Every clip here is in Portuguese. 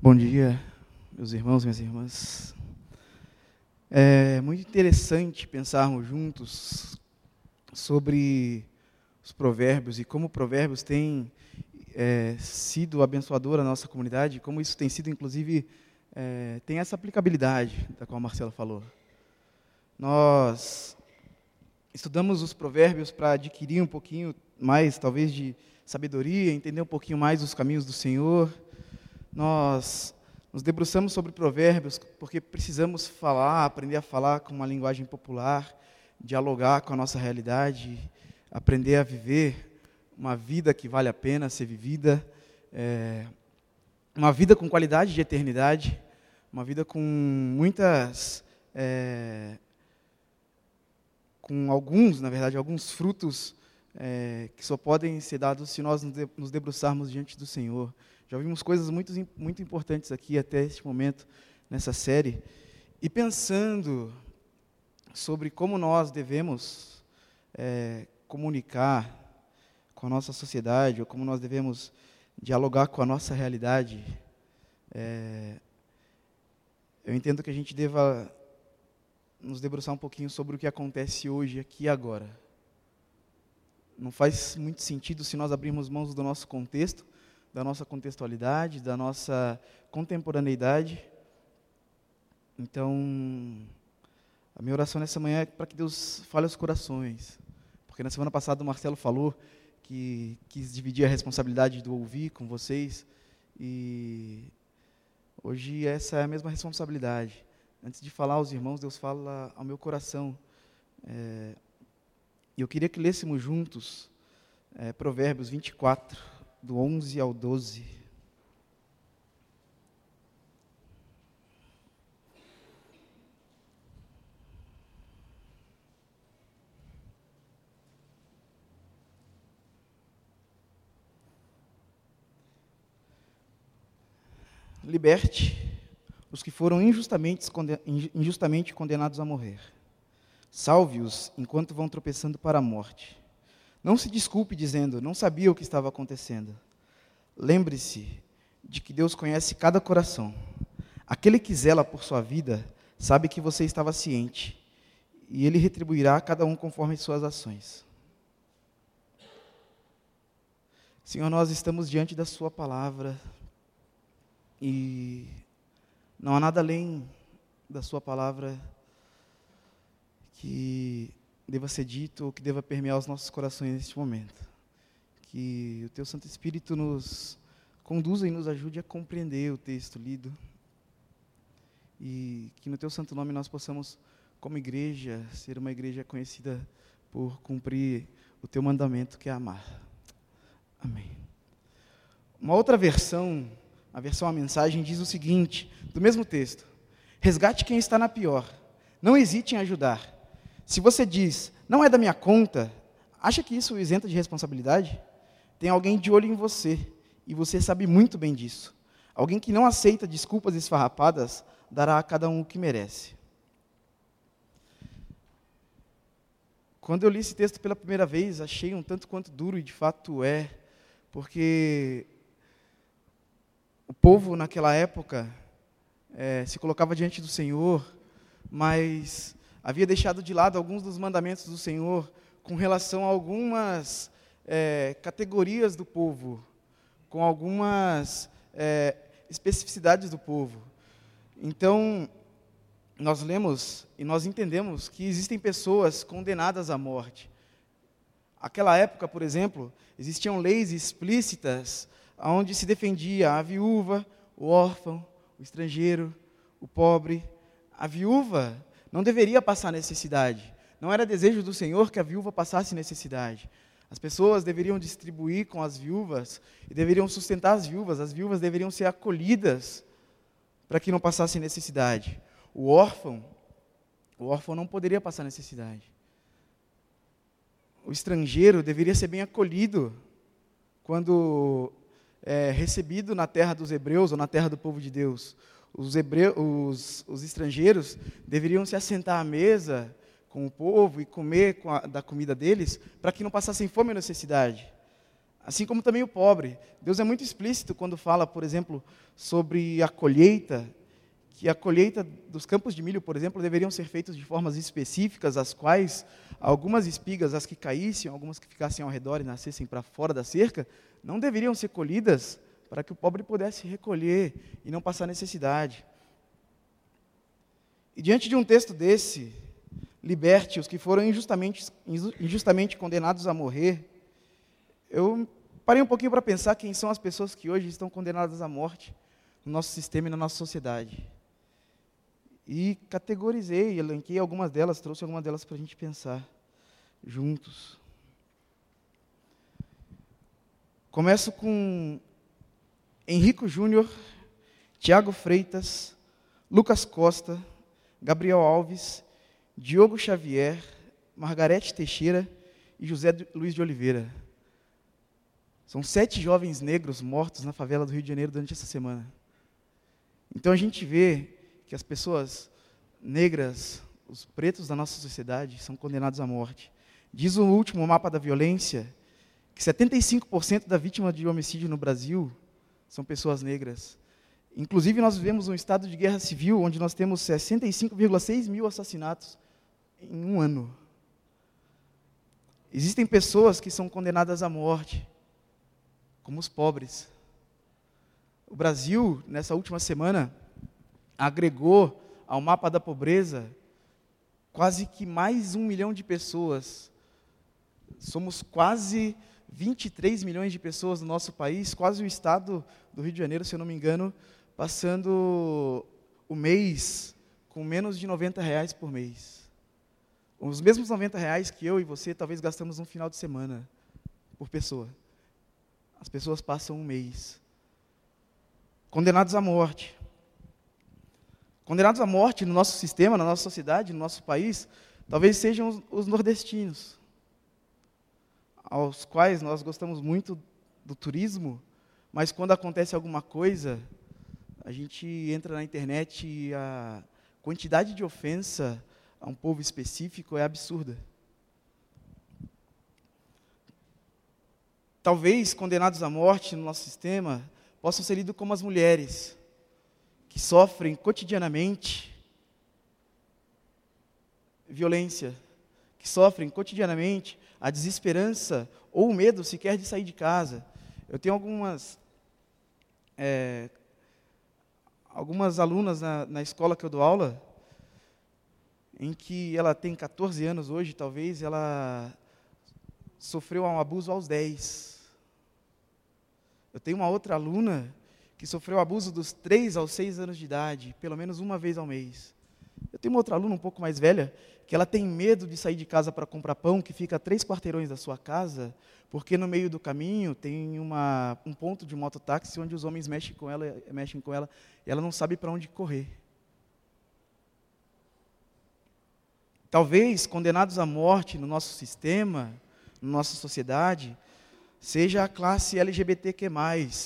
Bom dia, meus irmãos, minhas irmãs. É muito interessante pensarmos juntos sobre os provérbios e como provérbios têm é, sido abençoador à nossa comunidade, como isso tem sido, inclusive, é, tem essa aplicabilidade da qual a Marcela falou. Nós estudamos os provérbios para adquirir um pouquinho mais, talvez, de sabedoria, entender um pouquinho mais os caminhos do Senhor nós nos debruçamos sobre provérbios porque precisamos falar, aprender a falar com uma linguagem popular, dialogar com a nossa realidade, aprender a viver uma vida que vale a pena ser vivida, é, uma vida com qualidade de eternidade, uma vida com muitas. É, com alguns, na verdade, alguns frutos é, que só podem ser dados se nós nos debruçarmos diante do Senhor. Já ouvimos coisas muito, muito importantes aqui até este momento, nessa série. E pensando sobre como nós devemos é, comunicar com a nossa sociedade, ou como nós devemos dialogar com a nossa realidade, é, eu entendo que a gente deva nos debruçar um pouquinho sobre o que acontece hoje, aqui e agora. Não faz muito sentido se nós abrirmos mãos do nosso contexto da nossa contextualidade, da nossa contemporaneidade. Então, a minha oração nessa manhã é para que Deus fale aos corações. Porque na semana passada o Marcelo falou que quis dividir a responsabilidade do ouvir com vocês. E hoje essa é a mesma responsabilidade. Antes de falar aos irmãos, Deus fala ao meu coração. É, e eu queria que lêssemos juntos é, Provérbios 24, do 11 ao 12. Liberte os que foram injustamente, condenados a morrer. Salve-os enquanto vão tropeçando para a morte não se desculpe dizendo, não sabia o que estava acontecendo. Lembre-se de que Deus conhece cada coração. Aquele que zela por sua vida sabe que você estava ciente, e ele retribuirá a cada um conforme suas ações. Senhor, nós estamos diante da Sua palavra e não há nada além da Sua palavra que deva ser dito ou que deva permear os nossos corações neste momento. Que o Teu Santo Espírito nos conduza e nos ajude a compreender o texto lido. E que no Teu Santo Nome nós possamos, como igreja, ser uma igreja conhecida por cumprir o Teu mandamento, que é amar. Amém. Uma outra versão, a versão a mensagem, diz o seguinte, do mesmo texto: Resgate quem está na pior. Não hesite em ajudar. Se você diz, não é da minha conta, acha que isso isenta de responsabilidade? Tem alguém de olho em você, e você sabe muito bem disso. Alguém que não aceita desculpas esfarrapadas dará a cada um o que merece. Quando eu li esse texto pela primeira vez, achei um tanto quanto duro, e de fato é, porque o povo naquela época é, se colocava diante do Senhor, mas havia deixado de lado alguns dos mandamentos do Senhor com relação a algumas é, categorias do povo, com algumas é, especificidades do povo. Então, nós lemos e nós entendemos que existem pessoas condenadas à morte. Aquela época, por exemplo, existiam leis explícitas onde se defendia a viúva, o órfão, o estrangeiro, o pobre. A viúva não deveria passar necessidade. Não era desejo do Senhor que a viúva passasse necessidade. As pessoas deveriam distribuir com as viúvas e deveriam sustentar as viúvas. As viúvas deveriam ser acolhidas para que não passassem necessidade. O órfão, o órfão não poderia passar necessidade. O estrangeiro deveria ser bem acolhido quando é, recebido na terra dos hebreus ou na terra do povo de Deus os, hebreus, os, os estrangeiros deveriam se assentar à mesa com o povo e comer a, da comida deles para que não passassem fome ou necessidade. Assim como também o pobre. Deus é muito explícito quando fala, por exemplo, sobre a colheita, que a colheita dos campos de milho, por exemplo, deveriam ser feitas de formas específicas, as quais algumas espigas, as que caíssem, algumas que ficassem ao redor e nascessem para fora da cerca, não deveriam ser colhidas para que o pobre pudesse recolher e não passar necessidade. E diante de um texto desse, liberte os que foram injustamente, injustamente condenados a morrer, eu parei um pouquinho para pensar quem são as pessoas que hoje estão condenadas à morte no nosso sistema e na nossa sociedade. E categorizei, elenquei algumas delas, trouxe algumas delas para a gente pensar juntos. Começo com Henrico Júnior, Tiago Freitas, Lucas Costa, Gabriel Alves, Diogo Xavier, Margarete Teixeira e José Luiz de Oliveira. São sete jovens negros mortos na favela do Rio de Janeiro durante essa semana. Então a gente vê que as pessoas negras, os pretos da nossa sociedade, são condenados à morte. Diz o último mapa da violência que 75% da vítima de homicídio no Brasil são pessoas negras. Inclusive, nós vivemos um estado de guerra civil onde nós temos 65,6 mil assassinatos em um ano. Existem pessoas que são condenadas à morte, como os pobres. O Brasil, nessa última semana, agregou ao mapa da pobreza quase que mais um milhão de pessoas. Somos quase 23 milhões de pessoas no nosso país, quase o estado do Rio de Janeiro, se eu não me engano, passando o mês com menos de 90 reais por mês. Os mesmos 90 reais que eu e você talvez gastamos um final de semana por pessoa. As pessoas passam um mês. Condenados à morte. Condenados à morte no nosso sistema, na nossa sociedade, no nosso país, talvez sejam os, os nordestinos aos quais nós gostamos muito do turismo, mas quando acontece alguma coisa, a gente entra na internet e a quantidade de ofensa a um povo específico é absurda. Talvez condenados à morte no nosso sistema possam ser lidos como as mulheres que sofrem cotidianamente violência, que sofrem cotidianamente a desesperança ou o medo sequer de sair de casa. Eu tenho algumas é, algumas alunas na, na escola que eu dou aula, em que ela tem 14 anos hoje, talvez, ela sofreu um abuso aos 10. Eu tenho uma outra aluna que sofreu abuso dos 3 aos 6 anos de idade, pelo menos uma vez ao mês. Eu tenho uma outra aluna um pouco mais velha que ela tem medo de sair de casa para comprar pão, que fica a três quarteirões da sua casa, porque no meio do caminho tem uma, um ponto de mototáxi onde os homens mexem com ela, mexem com ela, e ela não sabe para onde correr. Talvez condenados à morte no nosso sistema, na nossa sociedade, seja a classe LGBTQ+,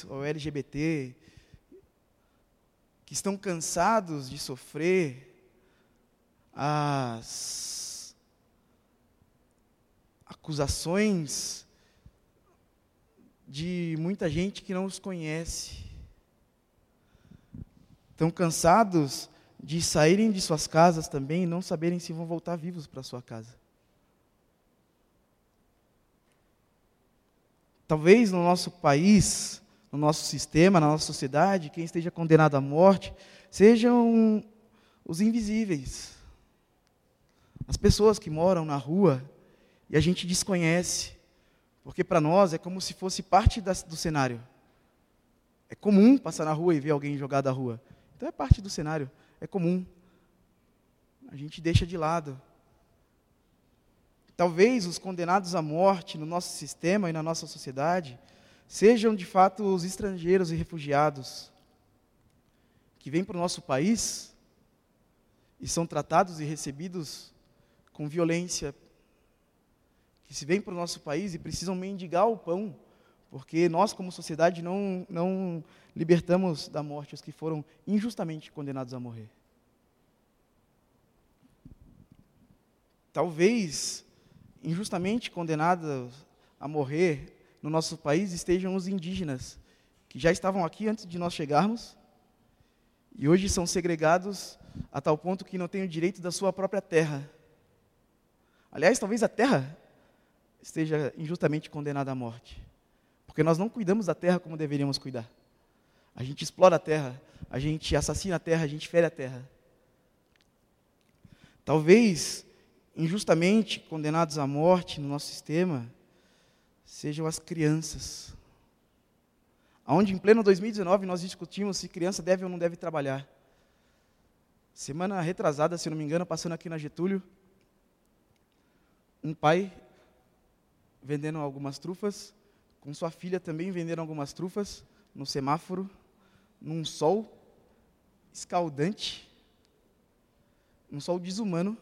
ou LGBT, que estão cansados de sofrer as acusações de muita gente que não os conhece. Estão cansados de saírem de suas casas também e não saberem se vão voltar vivos para sua casa. Talvez no nosso país, no nosso sistema, na nossa sociedade, quem esteja condenado à morte sejam os invisíveis as pessoas que moram na rua e a gente desconhece, porque para nós é como se fosse parte da, do cenário. É comum passar na rua e ver alguém jogado da rua. Então é parte do cenário, é comum. A gente deixa de lado. Talvez os condenados à morte no nosso sistema e na nossa sociedade sejam de fato os estrangeiros e refugiados que vêm para o nosso país e são tratados e recebidos com violência, que se vêm para o nosso país e precisam mendigar o pão, porque nós, como sociedade, não, não libertamos da morte os que foram injustamente condenados a morrer. Talvez, injustamente condenados a morrer, no nosso país estejam os indígenas, que já estavam aqui antes de nós chegarmos, e hoje são segregados a tal ponto que não têm o direito da sua própria terra. Aliás, talvez a terra esteja injustamente condenada à morte, porque nós não cuidamos da terra como deveríamos cuidar. A gente explora a terra, a gente assassina a terra, a gente fere a terra. Talvez injustamente condenados à morte no nosso sistema sejam as crianças. Onde em pleno 2019 nós discutimos se criança deve ou não deve trabalhar. Semana retrasada, se não me engano, passando aqui na Getúlio, um pai vendendo algumas trufas, com sua filha também vendendo algumas trufas no semáforo, num sol escaldante, um sol desumano,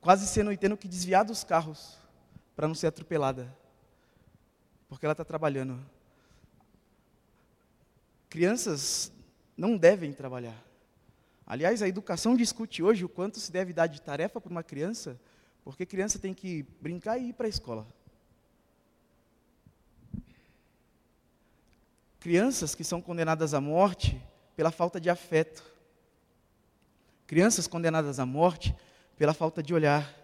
quase sendo tendo que desviar dos carros para não ser atropelada, porque ela está trabalhando. Crianças não devem trabalhar. Aliás, a educação discute hoje o quanto se deve dar de tarefa para uma criança, porque criança tem que brincar e ir para a escola. Crianças que são condenadas à morte pela falta de afeto. Crianças condenadas à morte pela falta de olhar,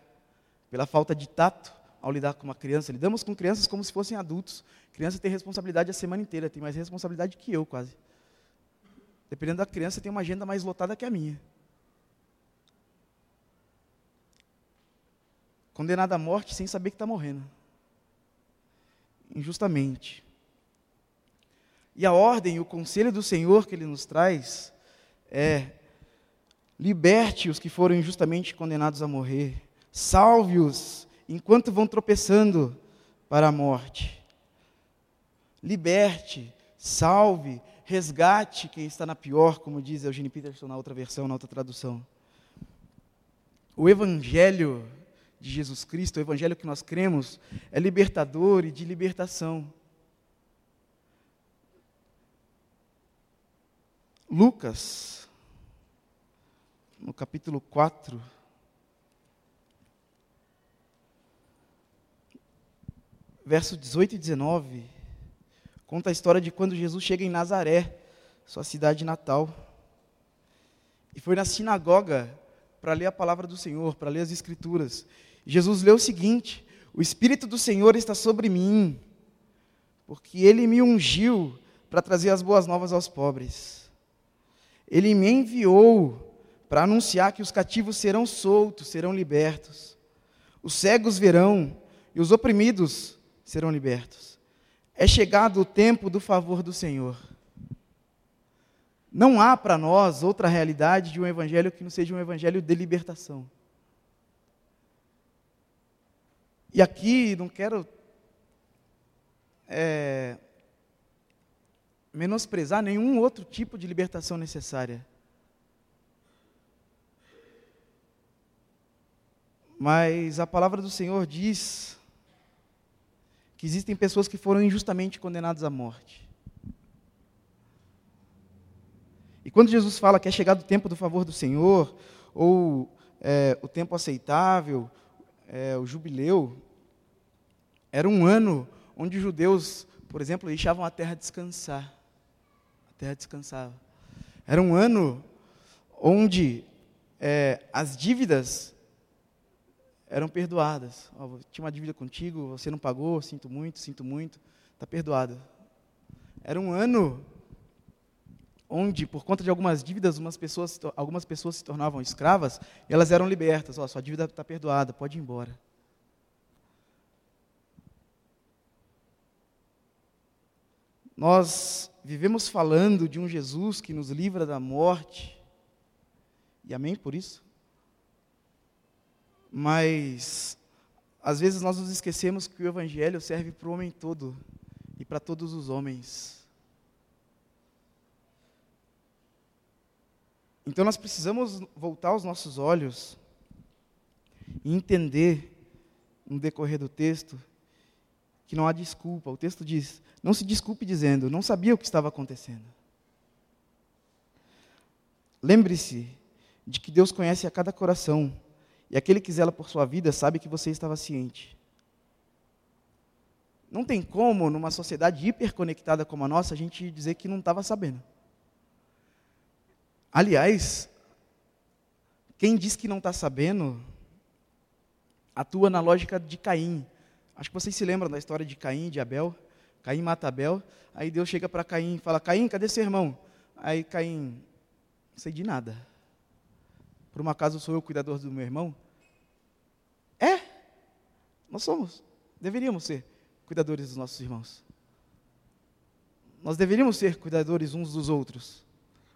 pela falta de tato ao lidar com uma criança. Lidamos com crianças como se fossem adultos. Criança tem responsabilidade a semana inteira, tem mais responsabilidade que eu, quase. Dependendo da criança, tem uma agenda mais lotada que a minha. Condenado à morte sem saber que está morrendo. Injustamente. E a ordem, o conselho do Senhor que Ele nos traz é: liberte os que foram injustamente condenados a morrer, salve-os enquanto vão tropeçando para a morte. Liberte, salve, resgate quem está na pior, como diz Eugene Peterson na outra versão, na outra tradução. O Evangelho de Jesus Cristo, o Evangelho que nós cremos, é libertador e de libertação. Lucas, no capítulo 4, verso 18 e 19, Conta a história de quando Jesus chega em Nazaré, sua cidade natal. E foi na sinagoga para ler a palavra do Senhor, para ler as Escrituras. Jesus leu o seguinte: O Espírito do Senhor está sobre mim, porque ele me ungiu para trazer as boas novas aos pobres. Ele me enviou para anunciar que os cativos serão soltos, serão libertos. Os cegos verão e os oprimidos serão libertos é chegado o tempo do favor do Senhor. Não há para nós outra realidade de um evangelho que não seja um evangelho de libertação. E aqui não quero é, menosprezar nenhum outro tipo de libertação necessária. Mas a palavra do Senhor diz que existem pessoas que foram injustamente condenadas à morte. E quando Jesus fala que é chegado o tempo do favor do Senhor, ou é, o tempo aceitável, é, o jubileu, era um ano onde os judeus, por exemplo, deixavam a terra descansar. A terra descansava. Era um ano onde é, as dívidas eram perdoadas. Tinha uma dívida contigo, você não pagou, sinto muito, sinto muito, está perdoado. Era um ano onde, por conta de algumas dívidas, pessoas, algumas pessoas se tornavam escravas elas eram libertas. Oh, sua dívida está perdoada, pode ir embora. Nós vivemos falando de um Jesus que nos livra da morte, e amém por isso? Mas às vezes nós nos esquecemos que o evangelho serve para o homem todo e para todos os homens. Então nós precisamos voltar os nossos olhos e entender no decorrer do texto que não há desculpa. O texto diz: não se desculpe dizendo, não sabia o que estava acontecendo. Lembre-se de que Deus conhece a cada coração e aquele que zela por sua vida sabe que você estava ciente. não tem como, numa sociedade hiperconectada como a nossa, a gente dizer que não estava sabendo. Aliás, quem diz que não está sabendo, atua na lógica de Caim. Acho que vocês se lembram da história de Caim e de Abel. Caim mata Abel, aí Deus chega para Caim e fala: Caim, cadê seu irmão? Aí Caim, não sei de nada. Por um acaso sou eu o cuidador do meu irmão? É, nós somos, deveríamos ser cuidadores dos nossos irmãos. Nós deveríamos ser cuidadores uns dos outros.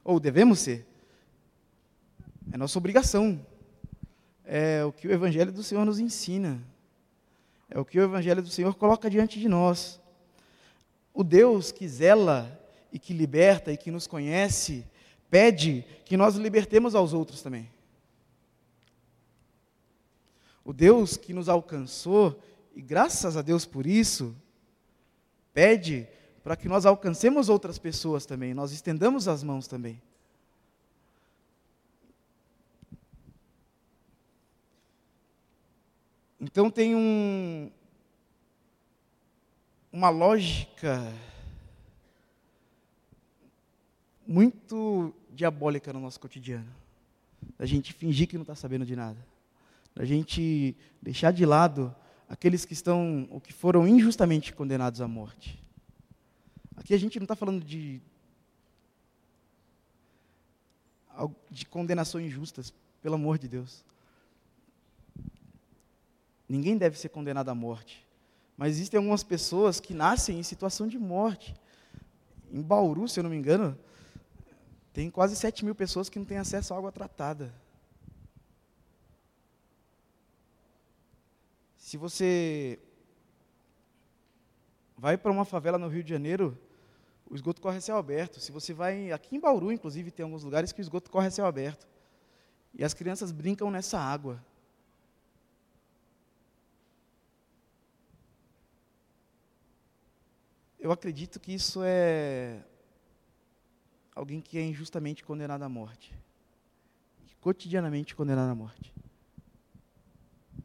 Ou devemos ser. É nossa obrigação. É o que o Evangelho do Senhor nos ensina. É o que o Evangelho do Senhor coloca diante de nós. O Deus que zela e que liberta e que nos conhece, pede que nós libertemos aos outros também. O Deus que nos alcançou e graças a Deus por isso, pede para que nós alcancemos outras pessoas também, nós estendamos as mãos também. Então tem um, uma lógica muito diabólica no nosso cotidiano. Da gente fingir que não está sabendo de nada. Da gente deixar de lado aqueles que estão, ou que foram injustamente condenados à morte. Aqui a gente não está falando de, de condenações injustas, pelo amor de Deus. Ninguém deve ser condenado à morte. Mas existem algumas pessoas que nascem em situação de morte. Em Bauru, se eu não me engano, tem quase 7 mil pessoas que não têm acesso à água tratada. Se você vai para uma favela no Rio de Janeiro, o esgoto corre a céu aberto. Se você vai aqui em Bauru, inclusive, tem alguns lugares que o esgoto corre a céu aberto. E as crianças brincam nessa água. Eu acredito que isso é alguém que é injustamente condenado à morte. Cotidianamente condenado à morte.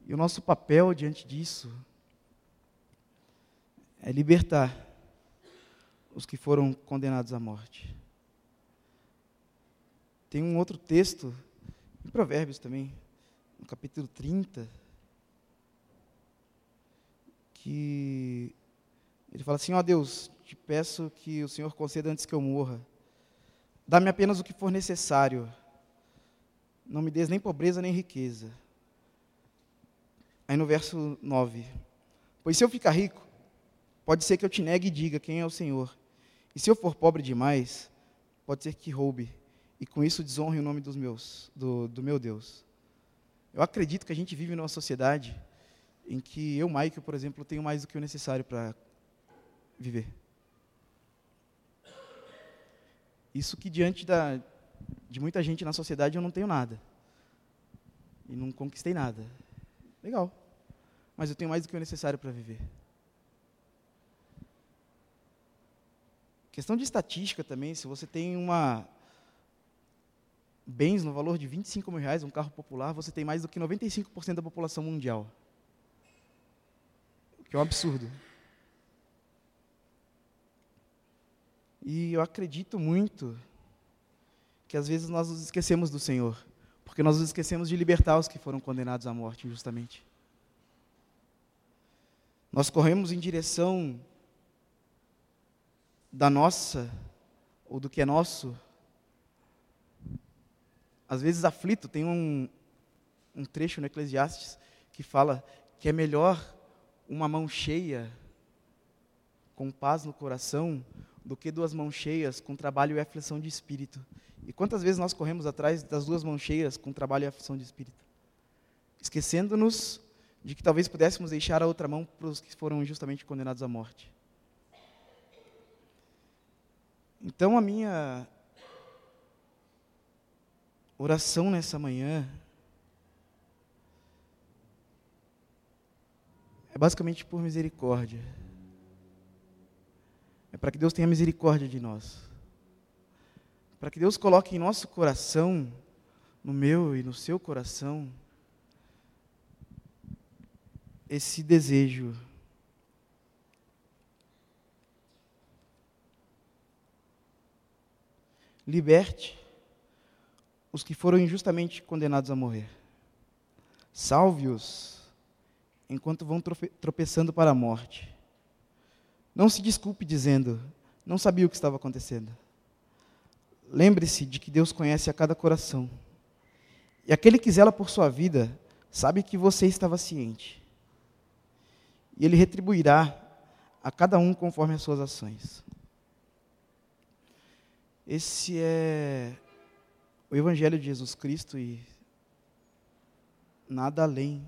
E o nosso papel diante disso é libertar os que foram condenados à morte. Tem um outro texto, em Provérbios também, no capítulo 30, que ele fala assim: Ó oh Deus, te peço que o Senhor conceda antes que eu morra. Dá-me apenas o que for necessário. Não me des nem pobreza nem riqueza Aí no verso 9: Pois se eu ficar rico, pode ser que eu te negue e diga quem é o Senhor. E se eu for pobre demais, pode ser que roube, e com isso desonre o nome dos meus, do, do meu Deus. Eu acredito que a gente vive numa sociedade em que eu, Michael, por exemplo, tenho mais do que o necessário para viver. Isso que diante da, de muita gente na sociedade eu não tenho nada. E não conquistei nada. Legal. Mas eu tenho mais do que o necessário para viver. Questão de estatística também, se você tem uma bens no valor de 25 mil reais, um carro popular, você tem mais do que 95% da população mundial. O que é um absurdo. E eu acredito muito que às vezes nós nos esquecemos do Senhor. Porque nós nos esquecemos de libertar os que foram condenados à morte injustamente. Nós corremos em direção da nossa, ou do que é nosso. Às vezes aflito, tem um, um trecho no Eclesiastes que fala que é melhor uma mão cheia com paz no coração do que duas mãos cheias com trabalho e aflição de espírito. E quantas vezes nós corremos atrás das duas mãos cheias com trabalho e aflição de espírito? Esquecendo-nos de que talvez pudéssemos deixar a outra mão para os que foram injustamente condenados à morte. Então a minha oração nessa manhã é basicamente por misericórdia. É para que Deus tenha misericórdia de nós para que Deus coloque em nosso coração, no meu e no seu coração, esse desejo liberte os que foram injustamente condenados a morrer. Salve-os enquanto vão tropeçando para a morte. Não se desculpe dizendo, não sabia o que estava acontecendo. Lembre-se de que Deus conhece a cada coração. E aquele que zela por sua vida sabe que você estava ciente. E ele retribuirá a cada um conforme as suas ações. Esse é o Evangelho de Jesus Cristo e nada além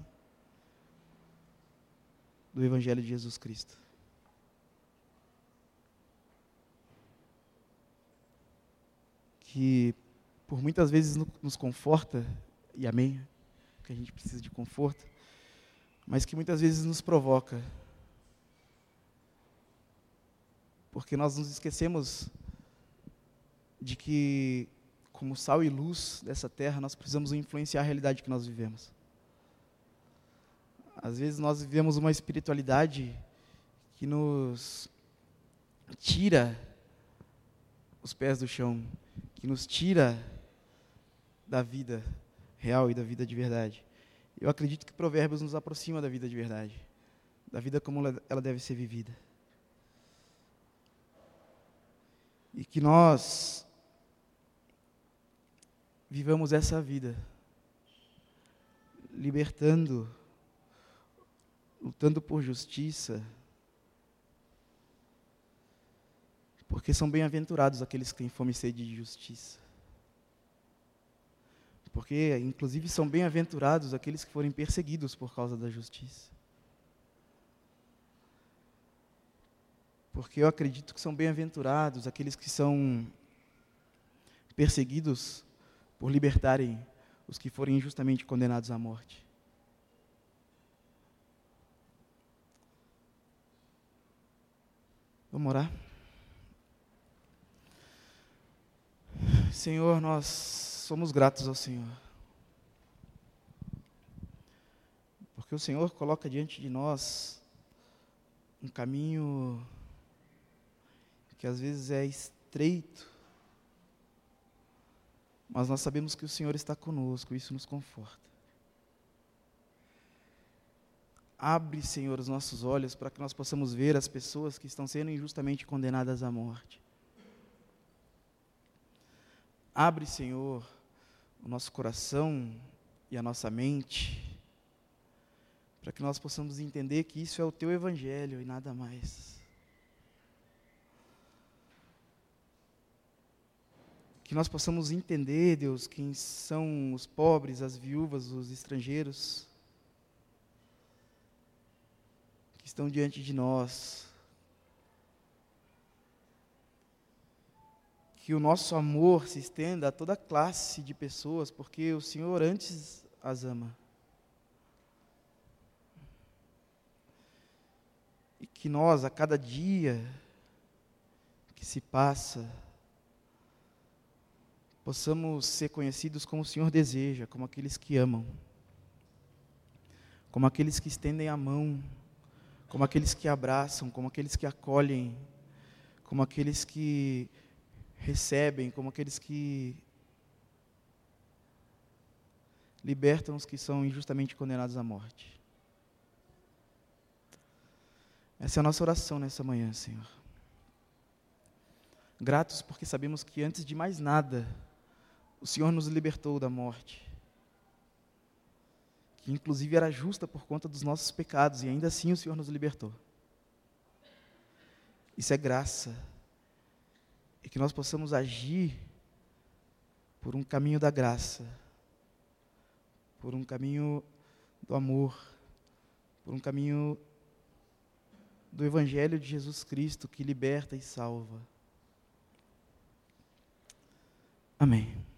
do Evangelho de Jesus Cristo. Que por muitas vezes nos conforta, e amém, que a gente precisa de conforto, mas que muitas vezes nos provoca. Porque nós nos esquecemos de que, como sal e luz dessa terra, nós precisamos influenciar a realidade que nós vivemos. Às vezes nós vivemos uma espiritualidade que nos tira os pés do chão, que nos tira da vida real e da vida de verdade. Eu acredito que Provérbios nos aproxima da vida de verdade, da vida como ela deve ser vivida. E que nós vivamos essa vida, libertando lutando por justiça, porque são bem-aventurados aqueles que têm fome e sede de justiça. Porque, inclusive, são bem-aventurados aqueles que forem perseguidos por causa da justiça. Porque eu acredito que são bem-aventurados aqueles que são perseguidos por libertarem os que forem injustamente condenados à morte. Vamos orar? Senhor, nós somos gratos ao Senhor. Porque o Senhor coloca diante de nós um caminho que às vezes é estreito, mas nós sabemos que o Senhor está conosco, isso nos conforta. Abre, Senhor, os nossos olhos para que nós possamos ver as pessoas que estão sendo injustamente condenadas à morte. Abre, Senhor, o nosso coração e a nossa mente, para que nós possamos entender que isso é o teu evangelho e nada mais. Que nós possamos entender, Deus, quem são os pobres, as viúvas, os estrangeiros estão diante de nós. Que o nosso amor se estenda a toda classe de pessoas, porque o Senhor antes as ama. E que nós, a cada dia que se passa, possamos ser conhecidos como o Senhor deseja, como aqueles que amam, como aqueles que estendem a mão como aqueles que abraçam, como aqueles que acolhem, como aqueles que recebem, como aqueles que libertam os que são injustamente condenados à morte. Essa é a nossa oração nessa manhã, Senhor. Gratos porque sabemos que antes de mais nada, o Senhor nos libertou da morte que inclusive era justa por conta dos nossos pecados, e ainda assim o Senhor nos libertou. Isso é graça. E que nós possamos agir por um caminho da graça, por um caminho do amor, por um caminho do Evangelho de Jesus Cristo que liberta e salva. Amém.